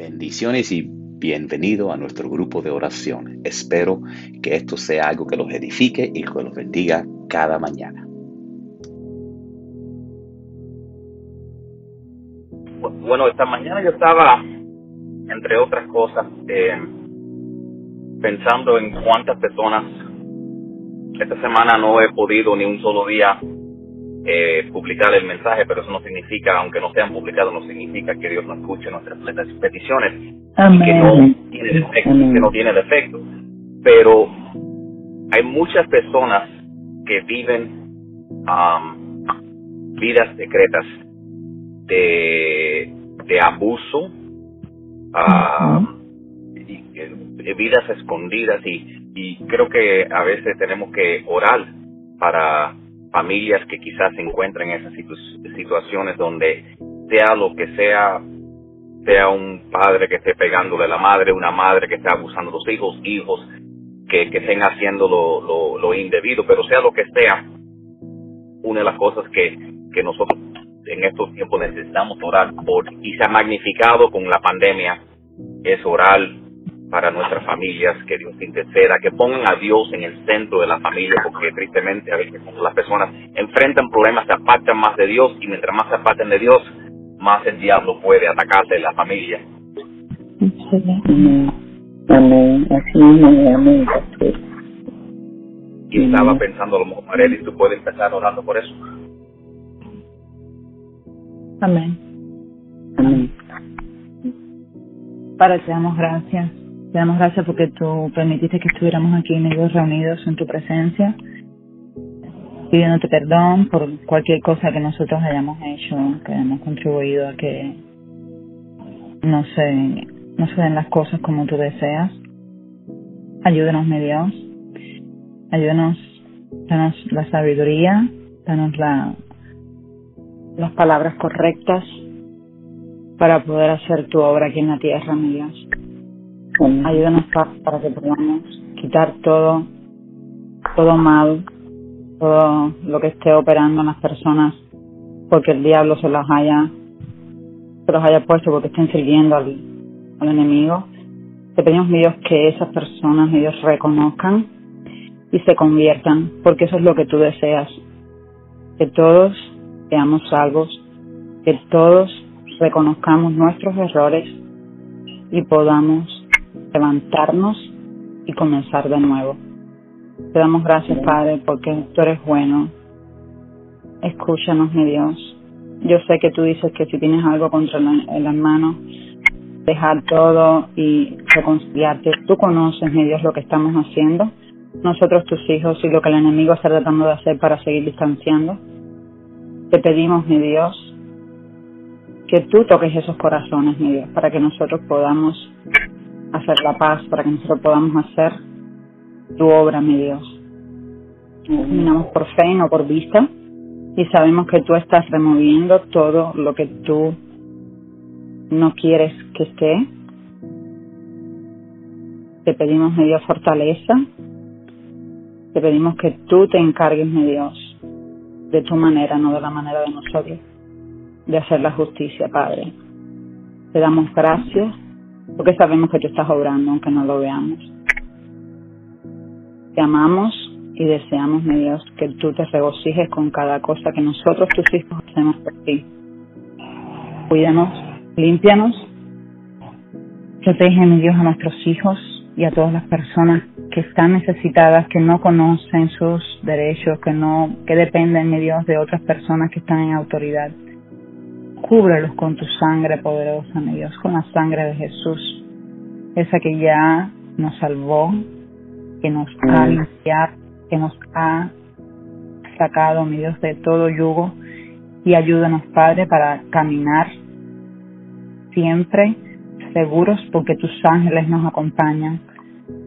Bendiciones y bienvenido a nuestro grupo de oración. Espero que esto sea algo que los edifique y que los bendiga cada mañana. Bueno, esta mañana yo estaba, entre otras cosas, eh, pensando en cuántas personas esta semana no he podido ni un solo día eh, publicar el mensaje, pero eso no significa, aunque no sean publicados, no significa que Dios no escuche nuestras peticiones que no tiene defecto, que no tiene defecto. Pero hay muchas personas que viven vidas secretas de, de abuso, de vidas escondidas y, y creo que a veces tenemos que orar para familias que quizás se encuentran en esas situaciones donde sea lo que sea, sea un padre que esté pegándole a la madre, una madre que esté abusando de los hijos, hijos que, que estén haciendo lo, lo, lo, indebido, pero sea lo que sea, una de las cosas que, que nosotros en estos tiempos necesitamos orar por y se ha magnificado con la pandemia es orar para nuestras familias, que Dios interceda, que pongan a Dios en el centro de la familia, porque tristemente a veces las personas enfrentan problemas se apartan más de Dios y mientras más se aparten de Dios, más el diablo puede atacarse en la familia. Amén. Así amén. Y estaba pensando a lo mejor, Marely, tú puedes empezar orando por eso. Amén. Amén. Para te damos gracias te damos gracias porque tú permitiste que estuviéramos aquí ellos reunidos en tu presencia, pidiéndote perdón por cualquier cosa que nosotros hayamos hecho, que hayamos contribuido a que no se, no se den las cosas como tú deseas. Ayúdenos, mi Dios. Ayúdenos, danos la sabiduría, danos la, las palabras correctas para poder hacer tu obra aquí en la tierra, mi Dios. Ayúdanos para que podamos quitar todo, todo mal, todo lo que esté operando en las personas, porque el diablo se las haya, se los haya puesto porque estén sirviendo al, al enemigo. Te pedimos, mi Dios, que esas personas, mi Dios, reconozcan y se conviertan, porque eso es lo que tú deseas. Que todos seamos salvos, que todos reconozcamos nuestros errores y podamos levantarnos y comenzar de nuevo. Te damos gracias, Padre, porque tú eres bueno. Escúchanos, mi Dios. Yo sé que tú dices que si tienes algo contra el hermano, dejar todo y reconciliarte. Tú conoces, mi Dios, lo que estamos haciendo. Nosotros, tus hijos, y lo que el enemigo está tratando de hacer para seguir distanciando. Te pedimos, mi Dios, que tú toques esos corazones, mi Dios, para que nosotros podamos hacer la paz, para que nosotros podamos hacer tu obra, mi Dios. Caminamos por fe no por vista y sabemos que tú estás removiendo todo lo que tú no quieres que esté. Te pedimos, mi Dios, fortaleza. Te pedimos que tú te encargues, mi Dios, de tu manera, no de la manera de nosotros, de hacer la justicia, Padre. Te damos gracias porque sabemos que tú estás obrando aunque no lo veamos. Te amamos y deseamos, mi Dios, que tú te regocijes con cada cosa que nosotros, tus hijos, hacemos por ti. Cuídanos, límpianos, protege, mi Dios, a nuestros hijos y a todas las personas que están necesitadas, que no conocen sus derechos, que no, que dependen, mi Dios, de otras personas que están en autoridad. Cúbrelos con tu sangre poderosa, mi Dios, con la sangre de Jesús, esa que ya nos salvó, que nos ha limpiado, que nos ha sacado, mi Dios, de todo yugo. Y ayúdanos, Padre, para caminar siempre seguros porque tus ángeles nos acompañan.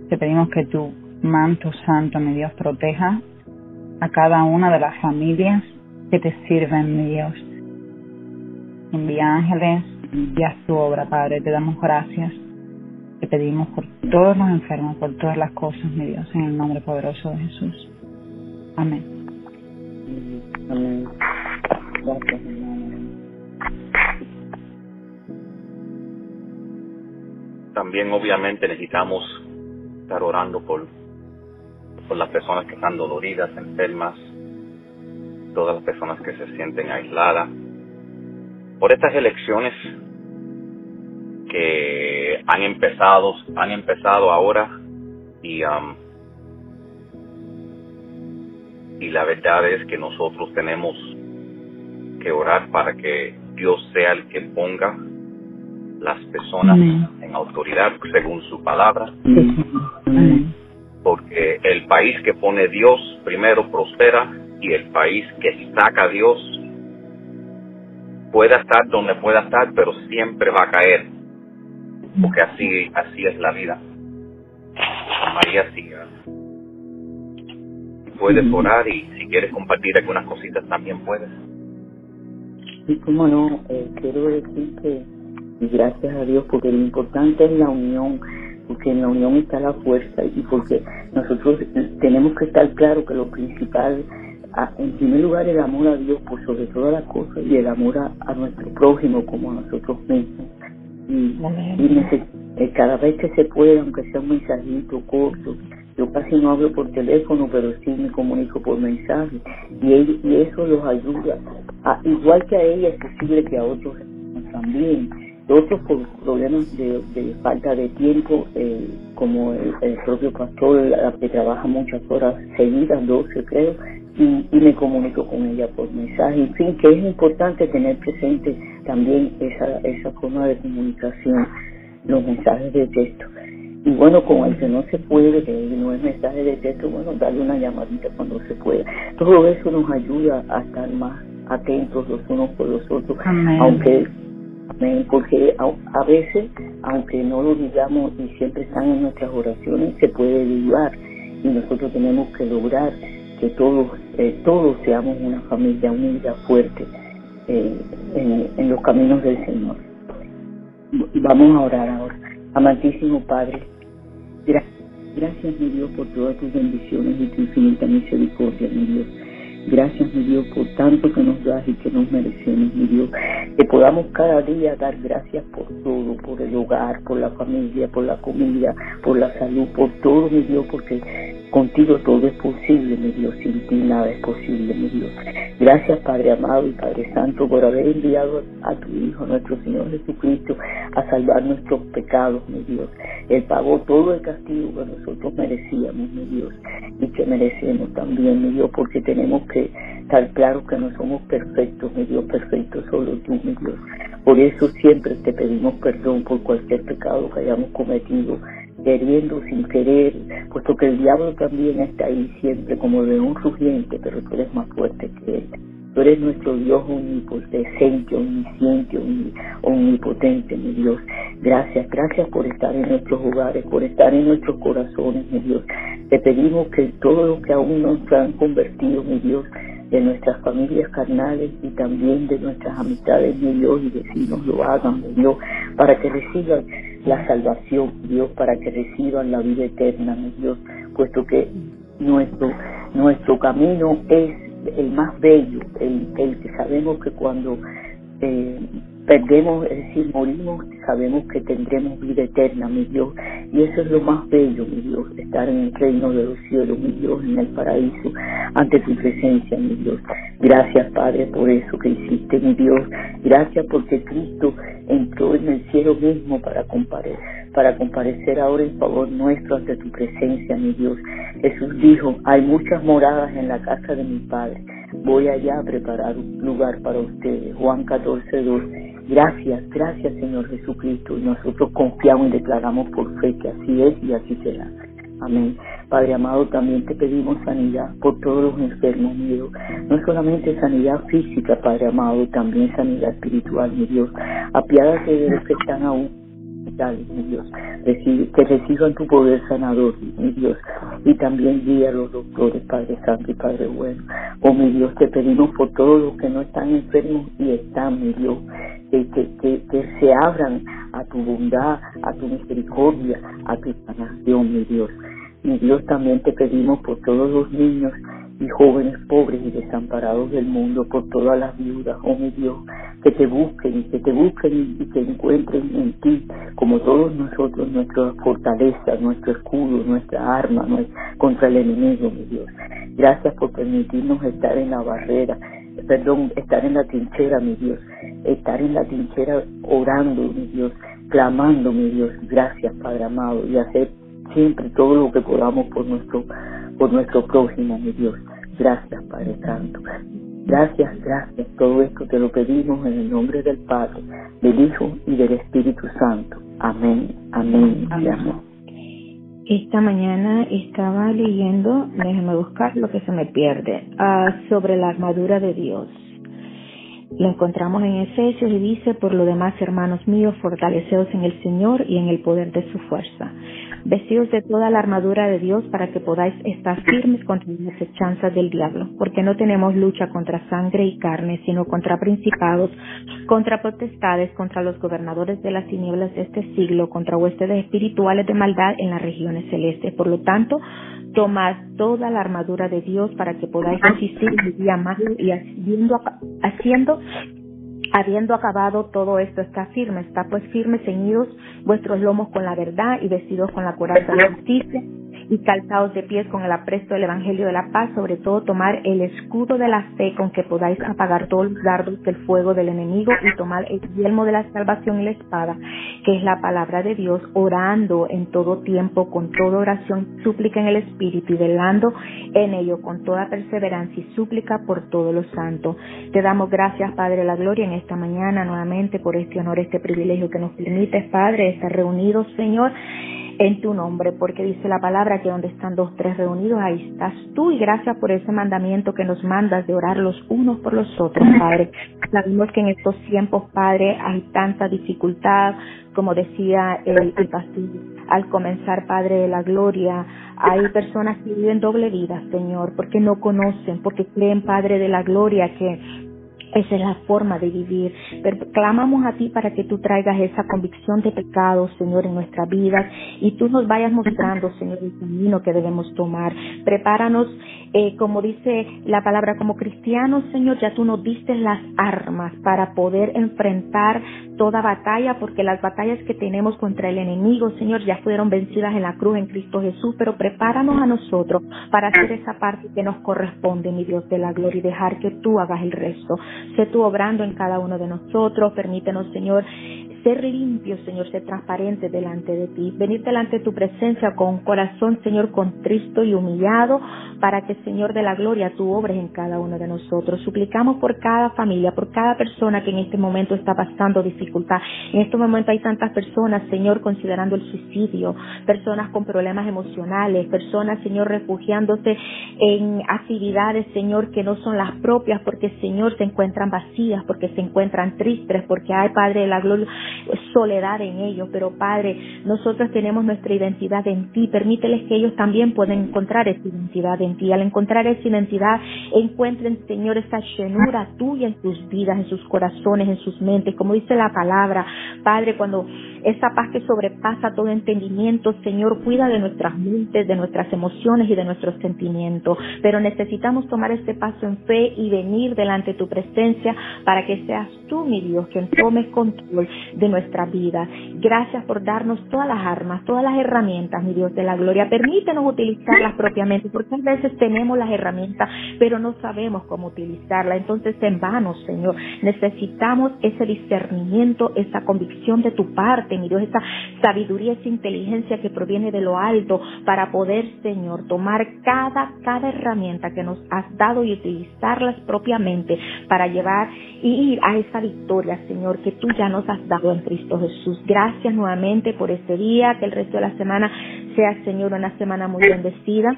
Te pedimos que tu manto santo, mi Dios, proteja a cada una de las familias que te sirven, mi Dios envía ángeles y haz tu obra, Padre. Te damos gracias. Te pedimos por todos los enfermos, por todas las cosas, mi Dios, en el nombre poderoso de Jesús. Amén. Amén. Gracias, también obviamente necesitamos estar orando por, por las personas que están doloridas, enfermas, todas las personas que se sienten aisladas, por estas elecciones que han empezado, han empezado ahora y um, y la verdad es que nosotros tenemos que orar para que Dios sea el que ponga las personas en autoridad según su palabra. Porque el país que pone Dios primero prospera y el país que saca a Dios pueda estar donde pueda estar, pero siempre va a caer. Porque así, así es la vida. María siga. Puedes orar y si quieres compartir algunas cositas también puedes. Y cómo no, eh, quiero decir que gracias a Dios porque lo importante es la unión, porque en la unión está la fuerza y porque nosotros tenemos que estar claros que lo principal, en primer lugar el amor a Dios por sobre todas las cosas y el amor a, nuestro prójimo como a nosotros mismos. Y, y cada vez que se pueda, aunque sea un mensajito corto, yo casi no hablo por teléfono, pero sí me comunico por mensaje. Y, y eso los ayuda, a, igual que a ella, es posible que a otros también. Otros por problemas de, falta de tiempo, eh, como el, propio pastor, que trabaja muchas horas seguidas, 12 creo, y, y me comunico con ella por mensaje. En fin, que es importante tener presente también esa, esa forma de comunicación, los mensajes de texto. Y bueno, con el que no se puede, que no es mensaje de texto, bueno, darle una llamadita cuando se pueda. Todo eso nos ayuda a estar más atentos los unos por los otros, aunque porque a, veces, aunque no lo digamos y siempre están en nuestras oraciones, se puede ayudar y nosotros tenemos que lograr que todos, eh, todos seamos una familia unida, fuerte eh, en, los caminos del Señor. Vamos a orar ahora. Amantísimo Padre, Gracias, mi Dios, por todas tus bendiciones y tu infinita misericordia, mi Dios. Gracias, mi Dios, por tanto que nos das y que nos merecemos, mi Dios. Que podamos cada día dar gracias por todo, por el hogar, por la familia, por la comida, por la salud, por todo, mi Dios, porque contigo todo es posible, mi Dios. Sin ti nada es posible, mi Dios. Gracias, Padre amado y Padre Santo, por haber enviado a tu Hijo, nuestro Señor Jesucristo, a salvar nuestros pecados, mi Dios. Él pagó todo el castigo que nosotros merecíamos, mi Dios, y que merecemos también, mi Dios, porque tenemos que estar claros que no somos perfectos, mi Dios, perfecto solo tú, mi Dios. Por eso siempre te pedimos perdón por cualquier pecado que hayamos cometido, queriendo, sin querer, puesto que el diablo también está ahí siempre como de un rugiente, pero tú eres más fuerte que él. Tú eres nuestro Dios omnipotente, omnisciente, omnipotente, mi Dios. Gracias, gracias por estar en nuestros hogares, por estar en nuestros corazones, mi Dios. Te pedimos que todo lo que aún nos han convertido, mi Dios, de nuestras familias carnales y también de nuestras amistades, mi Dios, y vecinos lo hagan, mi Dios, para que reciban la salvación, Dios, para que reciban la vida eterna, mi Dios, puesto que nuestro, nuestro camino es el más bello, el, el que sabemos que cuando eh, perdemos, es decir, morimos, sabemos que tendremos vida eterna, mi Dios. Y eso es lo más bello, mi Dios, estar en el reino de los cielos, mi Dios, en el paraíso, ante tu presencia, mi Dios. Gracias, Padre, por eso que hiciste, mi Dios. Gracias porque Cristo entró en el cielo mismo para comparecer, para comparecer ahora en favor nuestro ante tu presencia, mi Dios. Jesús dijo, hay muchas moradas en la casa de mi Padre. Voy allá a preparar un lugar para ustedes. Juan 14, 2. Gracias, gracias Señor Jesucristo. Nosotros confiamos y declaramos por fe que así es y así será. Amén. Padre amado, también te pedimos sanidad por todos los enfermos, mi Dios. No solamente sanidad física, Padre amado, también sanidad espiritual, mi Dios. Apiádate de los que están aún mi Dios. que reciban tu poder sanador, mi Dios. Y también guía a los doctores, Padre Santo y Padre Bueno. Oh, mi Dios, te pedimos por todos los que no están enfermos y están, mi Dios. Que, que, que, se abran a tu bondad, a tu misericordia, a tu sanación, mi Dios. Mi Dios, también te pedimos por todos los niños y jóvenes pobres y desamparados del mundo, por todas las viudas, oh mi Dios, que te busquen, que te busquen y que encuentren en ti, como todos nosotros, nuestra fortaleza, nuestro escudo, nuestra arma contra el enemigo, mi Dios. Gracias por permitirnos estar en la barrera, perdón, estar en la trinchera, mi Dios, estar en la trinchera orando, mi Dios, clamando, mi Dios. Gracias, Padre amado, y hacer siempre todo lo que podamos por nuestro, por nuestro prójimo, mi Dios. Gracias, Padre Santo. Gracias, gracias. Todo esto te lo pedimos en el nombre del Padre, del Hijo y del Espíritu Santo. Amén, amén, amén. Esta mañana estaba leyendo, déjame buscar lo que se me pierde, ah, sobre la armadura de Dios. Lo encontramos en Efesios y dice, por lo demás, hermanos míos, fortaleceos en el Señor y en el poder de su fuerza vestidos de toda la armadura de Dios para que podáis estar firmes contra las hechanzas del diablo, porque no tenemos lucha contra sangre y carne, sino contra principados, contra potestades, contra los gobernadores de las tinieblas de este siglo, contra huestes espirituales de maldad en las regiones celestes. Por lo tanto, tomad toda la armadura de Dios para que podáis resistir el día malo y haciendo Habiendo acabado todo esto, está firme, está pues firme, ceñidos vuestros lomos con la verdad y vestidos con la coraza de justicia y calzados de pies con el apresto del Evangelio de la paz, sobre todo tomar el escudo de la fe con que podáis apagar todos los dardos del fuego del enemigo y tomar el yelmo de la salvación y la espada, que es la palabra de Dios, orando en todo tiempo, con toda oración, súplica en el Espíritu y velando en ello con toda perseverancia y súplica por todos los santos. Te damos gracias, Padre de la Gloria, en esta mañana nuevamente por este honor, este privilegio que nos permites, Padre, estar reunidos, Señor en tu nombre, porque dice la palabra que donde están dos, tres reunidos, ahí estás tú y gracias por ese mandamiento que nos mandas de orar los unos por los otros, Padre. Sabemos que en estos tiempos, Padre, hay tanta dificultad, como decía el, el pastor, al comenzar, Padre de la Gloria, hay personas que viven doble vida, Señor, porque no conocen, porque creen, Padre de la Gloria, que esa es la forma de vivir. Pero clamamos a ti para que tú traigas esa convicción de pecado, Señor, en nuestra vida y tú nos vayas mostrando, Señor, el camino que debemos tomar. Prepáranos, eh, como dice la palabra, como cristianos, Señor, ya tú nos diste las armas para poder enfrentar toda batalla, porque las batallas que tenemos contra el enemigo, Señor, ya fueron vencidas en la cruz en Cristo Jesús, pero prepáranos a nosotros para hacer esa parte que nos corresponde, mi Dios de la gloria, y dejar que tú hagas el resto. Sé tú obrando en cada uno de nosotros, permítenos, Señor, ser limpio, Señor, ser transparente delante de ti, venir delante de tu presencia con corazón, Señor, contristo y humillado, para que, Señor de la gloria, tú obres en cada uno de nosotros. Suplicamos por cada familia, por cada persona que en este momento está pasando dificultad. En este momento hay tantas personas, Señor, considerando el suicidio, personas con problemas emocionales, personas, Señor, refugiándose en actividades, Señor, que no son las propias, porque, Señor, se encuentran vacías, porque se encuentran tristes, porque hay, Padre de la gloria, soledad en ellos, pero Padre, nosotros tenemos nuestra identidad en ti, permíteles que ellos también puedan encontrar esa identidad en ti. Al encontrar esa identidad, encuentren, Señor, esa llenura tuya en sus vidas, en sus corazones, en sus mentes, como dice la palabra, Padre, cuando esa paz que sobrepasa todo entendimiento, Señor, cuida de nuestras mentes, de nuestras emociones y de nuestros sentimientos, pero necesitamos tomar este paso en fe y venir delante de tu presencia para que seas tú, mi Dios, quien tome control nuestra vida. Gracias por darnos todas las armas, todas las herramientas, mi Dios de la gloria. Permítenos utilizarlas propiamente, porque a veces tenemos las herramientas, pero no sabemos cómo utilizarlas. Entonces, en vano, Señor, necesitamos ese discernimiento, esa convicción de tu parte, mi Dios, esa sabiduría, esa inteligencia que proviene de lo alto para poder, Señor, tomar cada, cada herramienta que nos has dado y utilizarlas propiamente para llevar y ir a esa victoria, Señor, que tú ya nos has dado en Cristo Jesús. Gracias nuevamente por este día, que el resto de la semana sea, Señor, una semana muy bendecida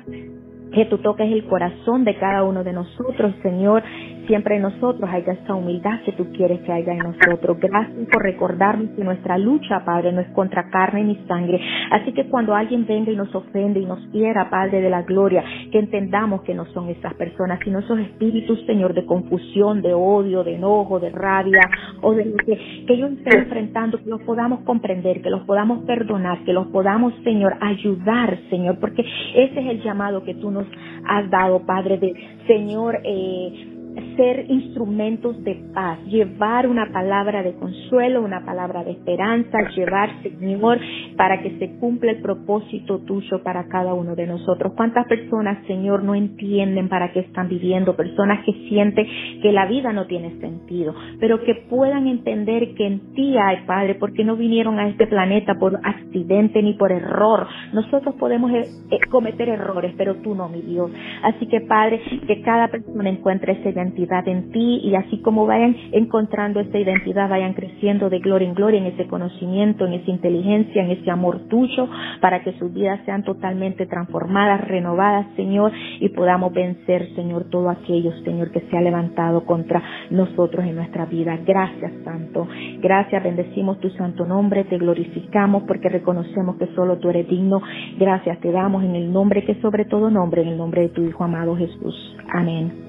que tú toques el corazón de cada uno de nosotros, Señor, siempre en nosotros haya esa humildad que tú quieres que haya en nosotros. Gracias por recordarnos que nuestra lucha, Padre, no es contra carne ni sangre. Así que cuando alguien venga y nos ofende y nos quiera, Padre de la gloria, que entendamos que no son esas personas, sino esos espíritus, Señor, de confusión, de odio, de enojo, de rabia, o de lo que, que ellos estén enfrentando, que los podamos comprender, que los podamos perdonar, que los podamos, Señor, ayudar, Señor, porque ese es el llamado que tú nos has dado, Padre, de Señor, eh, ser instrumentos de paz, llevar una palabra de consuelo, una palabra de esperanza, llevar, Señor, para que se cumpla el propósito tuyo para cada uno de nosotros. ¿Cuántas personas, Señor, no entienden para qué están viviendo? Personas que sienten que la vida no tiene sentido, pero que puedan entender que en ti hay, Padre, porque no vinieron a este planeta por accidente ni por error. Nosotros podemos eh, eh, cometer errores, pero tú no, mi Dios. Así que, Padre, que cada persona encuentre esa identidad en ti y así como vayan encontrando esa identidad, vayan creciendo de gloria en gloria en ese conocimiento, en esa inteligencia, en ese amor tuyo, para que sus vidas sean totalmente transformadas, renovadas, Señor, y podamos vencer, Señor, todo aquello, Señor, que se ha levantado contra nosotros en nuestra vida. Gracias, Santo. Gracias, bendecimos tu santo nombre, te glorificamos porque reconocemos que solo tú eres digno. Gracias te damos en el nombre que sobre todo nombre, en el nombre de tu Hijo amado Jesús. Amén.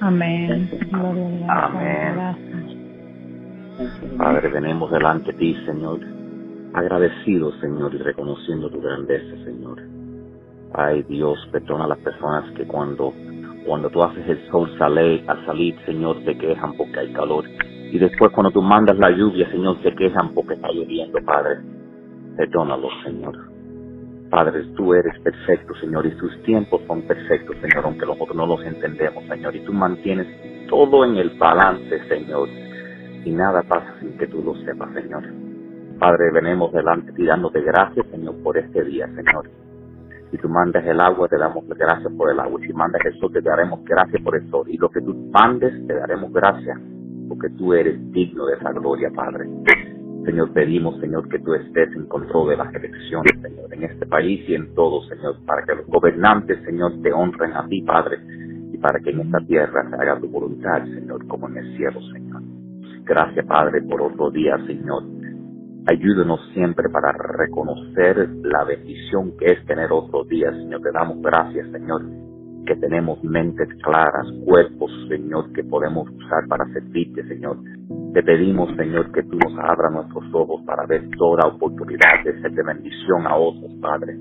Amén. Amén. Padre, venimos delante de ti, Señor, agradecidos, Señor, y reconociendo tu grandeza, Señor. Ay, Dios, perdona a las personas que cuando, cuando tú haces el sol sale, al salir, Señor, te quejan porque hay calor. Y después cuando tú mandas la lluvia, Señor, te quejan porque está lloviendo, Padre. Perdónalo, Señor. Padre, tú eres perfecto, Señor, y tus tiempos son perfectos, Señor, aunque nosotros no los entendemos, Señor. Y tú mantienes todo en el balance, Señor. Y nada pasa sin que tú lo sepas, Señor. Padre, venimos delante y dándote gracias, Señor, por este día, Señor. Si tú mandas el agua, te damos gracias por el agua. Si mandas el te daremos gracias por el. Y lo que tú mandes, te daremos gracias, porque tú eres digno de esa gloria, Padre. Señor, pedimos, Señor, que tú estés en control de las elecciones, Señor, en este país y en todo, Señor, para que los gobernantes, Señor, te honren a ti, Padre, y para que en esta tierra se haga tu voluntad, Señor, como en el cielo, Señor. Gracias, Padre, por otro día, Señor. Ayúdenos siempre para reconocer la bendición que es tener otro día, Señor. Te damos gracias, Señor, que tenemos mentes claras, cuerpos, Señor, que podemos usar para servirte, Señor. Te pedimos, Señor, que tú nos abras nuestros ojos para ver toda oportunidad de ser de bendición a otros, Padre.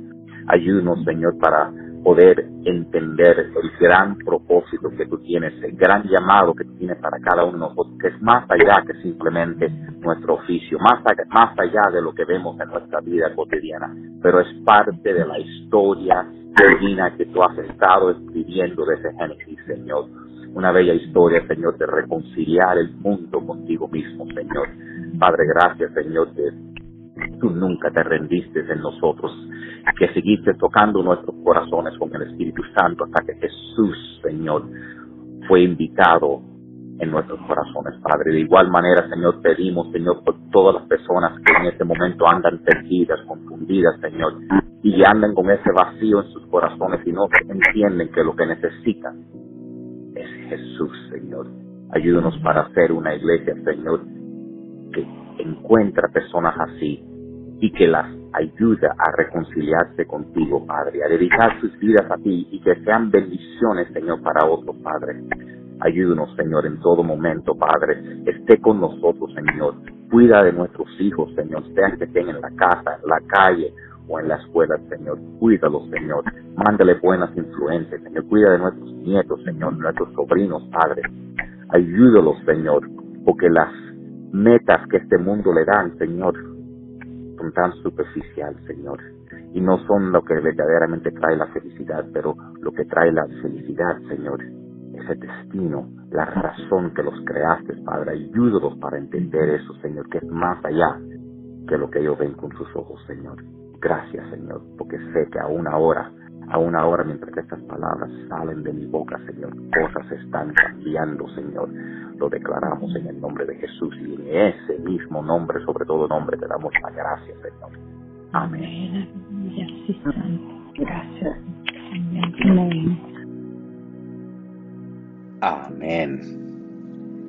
Ayúdanos, Señor, para poder entender el gran propósito que tú tienes, el gran llamado que tú tienes para cada uno de nosotros, que es más allá que simplemente nuestro oficio, más allá, más allá de lo que vemos en nuestra vida cotidiana, pero es parte de la historia divina que tú has estado escribiendo desde Génesis, Señor una bella historia, Señor, de reconciliar el mundo contigo mismo, Señor. Padre, gracias, Señor, que tú nunca te rendiste en nosotros, que seguiste tocando nuestros corazones con el Espíritu Santo hasta que Jesús, Señor, fue invitado en nuestros corazones, Padre. De igual manera, Señor, pedimos, Señor, por todas las personas que en este momento andan perdidas, confundidas, Señor, y andan con ese vacío en sus corazones y no entienden que lo que necesitan es Jesús, Señor. Ayúdanos para hacer una iglesia, Señor, que encuentra personas así y que las ayuda a reconciliarse contigo, Padre, a dedicar sus vidas a ti y que sean bendiciones, Señor, para otros, Padre. Ayúdanos, Señor, en todo momento, Padre. Esté con nosotros, Señor. Cuida de nuestros hijos, Señor, sean que estén en la casa, en la calle o en la escuela, Señor. Cuídalos, Señor. Mándale buenas influencias, Señor. Cuida de nuestros nietos, Señor, nuestros sobrinos, Padre. Ayúdalos, Señor, porque las metas que este mundo le dan, Señor, son tan superficial, Señor. Y no son lo que verdaderamente trae la felicidad, pero lo que trae la felicidad, Señor, es el destino, la razón que los creaste, Padre. Ayúdalos para entender eso, Señor, que es más allá que lo que ellos ven con sus ojos, Señor. Gracias, Señor, porque sé que aún ahora, aún ahora, mientras estas palabras salen de mi boca, Señor, cosas están cambiando, Señor. Lo declaramos en el nombre de Jesús y en ese mismo nombre, sobre todo nombre, te damos la gracia, Señor. Amén. Gracias. Amén. Amén.